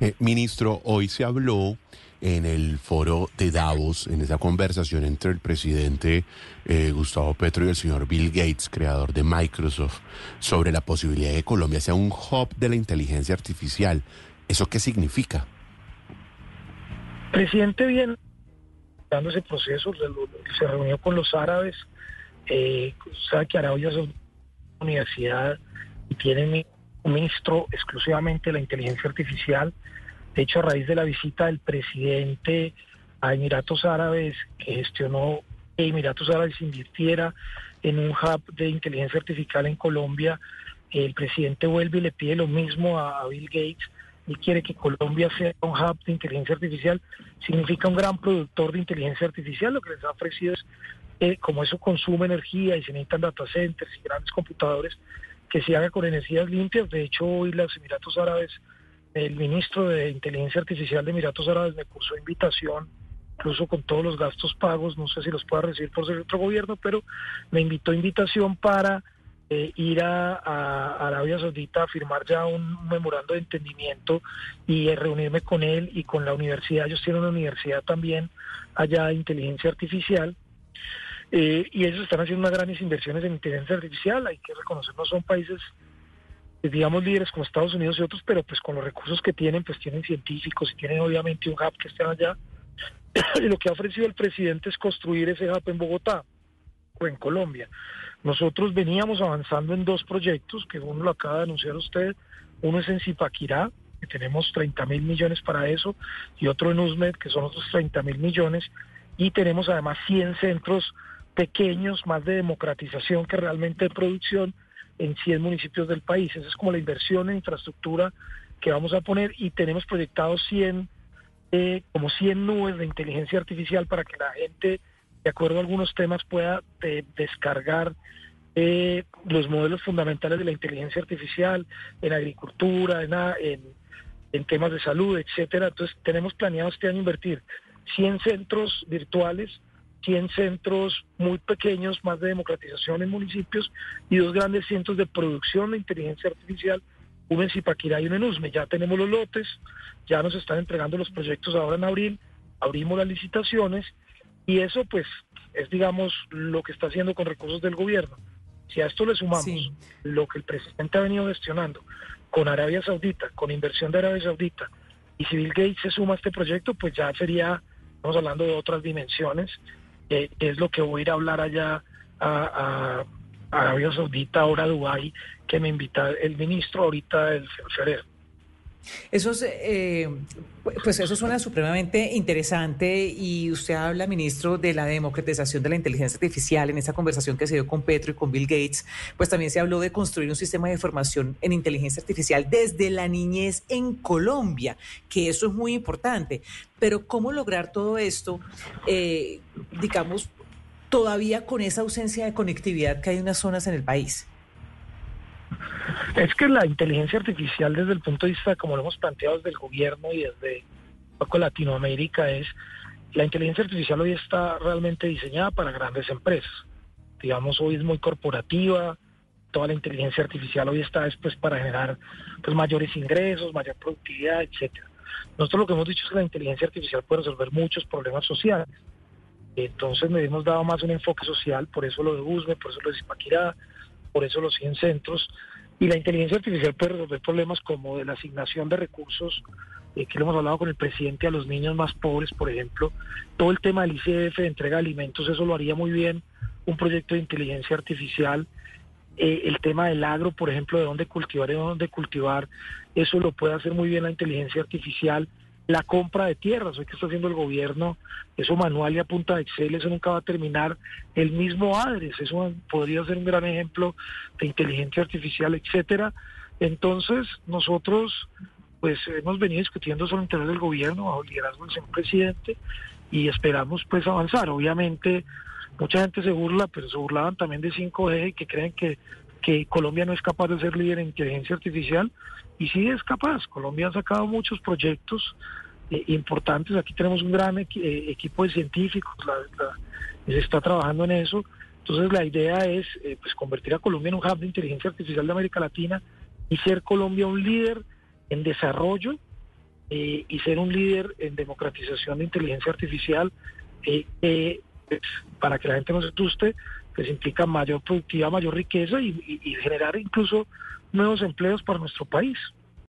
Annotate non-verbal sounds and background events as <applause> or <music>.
Eh, ministro, hoy se habló en el foro de Davos, en esa conversación entre el presidente eh, Gustavo Petro y el señor Bill Gates, creador de Microsoft, sobre la posibilidad de que Colombia sea un hub de la inteligencia artificial. ¿Eso qué significa? presidente viene dando ese proceso, se reunió con los árabes, eh, sabe que Arabia es una universidad y tiene un ministro exclusivamente de la inteligencia artificial. De hecho, a raíz de la visita del presidente a Emiratos Árabes, que gestionó que Emiratos Árabes invirtiera en un hub de inteligencia artificial en Colombia, el presidente vuelve y le pide lo mismo a Bill Gates y quiere que Colombia sea un hub de inteligencia artificial, significa un gran productor de inteligencia artificial. Lo que les ha ofrecido es, eh, como eso consume energía y se necesitan data centers y grandes computadores, que se haga con energías limpias. De hecho, hoy los Emiratos Árabes, el ministro de Inteligencia Artificial de Emiratos Árabes me puso invitación, incluso con todos los gastos pagos, no sé si los pueda recibir por ser otro gobierno, pero me invitó invitación para eh, ir a, Arabia Saudita a firmar ya un memorando de entendimiento y eh, reunirme con él y con la universidad. Ellos tienen una universidad también allá de inteligencia artificial. Eh, y ellos están haciendo unas grandes inversiones en inteligencia artificial. Hay que reconocer, no son países, digamos, líderes como Estados Unidos y otros, pero pues con los recursos que tienen, pues tienen científicos y tienen obviamente un hub que estén allá. <coughs> y lo que ha ofrecido el presidente es construir ese hub en Bogotá o en Colombia. Nosotros veníamos avanzando en dos proyectos, que uno lo acaba de anunciar usted, uno es en Zipaquirá, que tenemos 30 mil millones para eso, y otro en USMED, que son otros 30 mil millones, y tenemos además 100 centros pequeños, más de democratización que realmente de producción en 100 municipios del país. Esa es como la inversión en infraestructura que vamos a poner y tenemos proyectados 100, eh, como 100 nubes de inteligencia artificial para que la gente de acuerdo a algunos temas, pueda eh, descargar eh, los modelos fundamentales de la inteligencia artificial en agricultura, en, en, temas de salud, etcétera. Entonces, tenemos planeado este año invertir 100 centros virtuales, 100 centros muy pequeños, más de democratización en municipios y dos grandes centros de producción de inteligencia artificial, uno en Zipaquirá y uno en Usme. Ya tenemos los lotes, ya nos están entregando los proyectos ahora en abril, abrimos las licitaciones y eso pues es digamos lo que está haciendo con recursos del gobierno. Si a esto le sumamos lo que el presidente ha venido gestionando con Arabia Saudita, con inversión de Arabia Saudita, y si Bill Gates se suma a este proyecto, pues ya sería, estamos hablando de otras dimensiones, eh, es lo que voy a ir a hablar allá a, Arabia Saudita, ahora a Dubái, que me invita el ministro ahorita, el febrero. Eso es, eh, pues eso suena supremamente interesante y usted habla, ministro, de la democratización de la inteligencia artificial en esa conversación que se dio con Petro y con Bill Gates, pues también se habló de construir un sistema de formación en inteligencia artificial desde la niñez en Colombia, que eso es muy importante. Pero ¿cómo lograr todo esto, eh, digamos, todavía con esa ausencia de conectividad que hay en unas zonas en el país? Es que la inteligencia artificial desde el punto de vista, como lo hemos planteado desde el gobierno y desde poco Latinoamérica, es la inteligencia artificial hoy está realmente diseñada para grandes empresas. Digamos, hoy es muy corporativa, toda la inteligencia artificial hoy está después para generar pues, mayores ingresos, mayor productividad, etcétera. Nosotros lo que hemos dicho es que la inteligencia artificial puede resolver muchos problemas sociales. Entonces nos hemos dado más un enfoque social, por eso lo de USME, por eso lo de Zipaquirá, por eso los 100 centros. Y la inteligencia artificial puede resolver problemas como de la asignación de recursos, eh, que lo hemos hablado con el presidente, a los niños más pobres, por ejemplo. Todo el tema del ICF, de entrega de alimentos, eso lo haría muy bien un proyecto de inteligencia artificial. Eh, el tema del agro, por ejemplo, de dónde cultivar y dónde cultivar, eso lo puede hacer muy bien la inteligencia artificial la compra de tierras, hoy que está haciendo el gobierno, eso manual y a punta de Excel, eso nunca va a terminar. El mismo ADRES, eso podría ser un gran ejemplo de inteligencia artificial, etcétera. Entonces, nosotros pues hemos venido discutiendo sobre el interior del gobierno bajo el liderazgo del señor presidente y esperamos pues avanzar. Obviamente, mucha gente se burla, pero se burlaban también de 5G que creen que que Colombia no es capaz de ser líder en inteligencia artificial y sí es capaz. Colombia ha sacado muchos proyectos eh, importantes. Aquí tenemos un gran eh, equipo de científicos, se está trabajando en eso. Entonces la idea es eh, pues convertir a Colombia en un hub de inteligencia artificial de América Latina y ser Colombia un líder en desarrollo y ser un líder en democratización de inteligencia artificial, para que la gente no se asuste, pues implica mayor productividad, mayor riqueza y generar incluso nuevos empleos para nuestro país.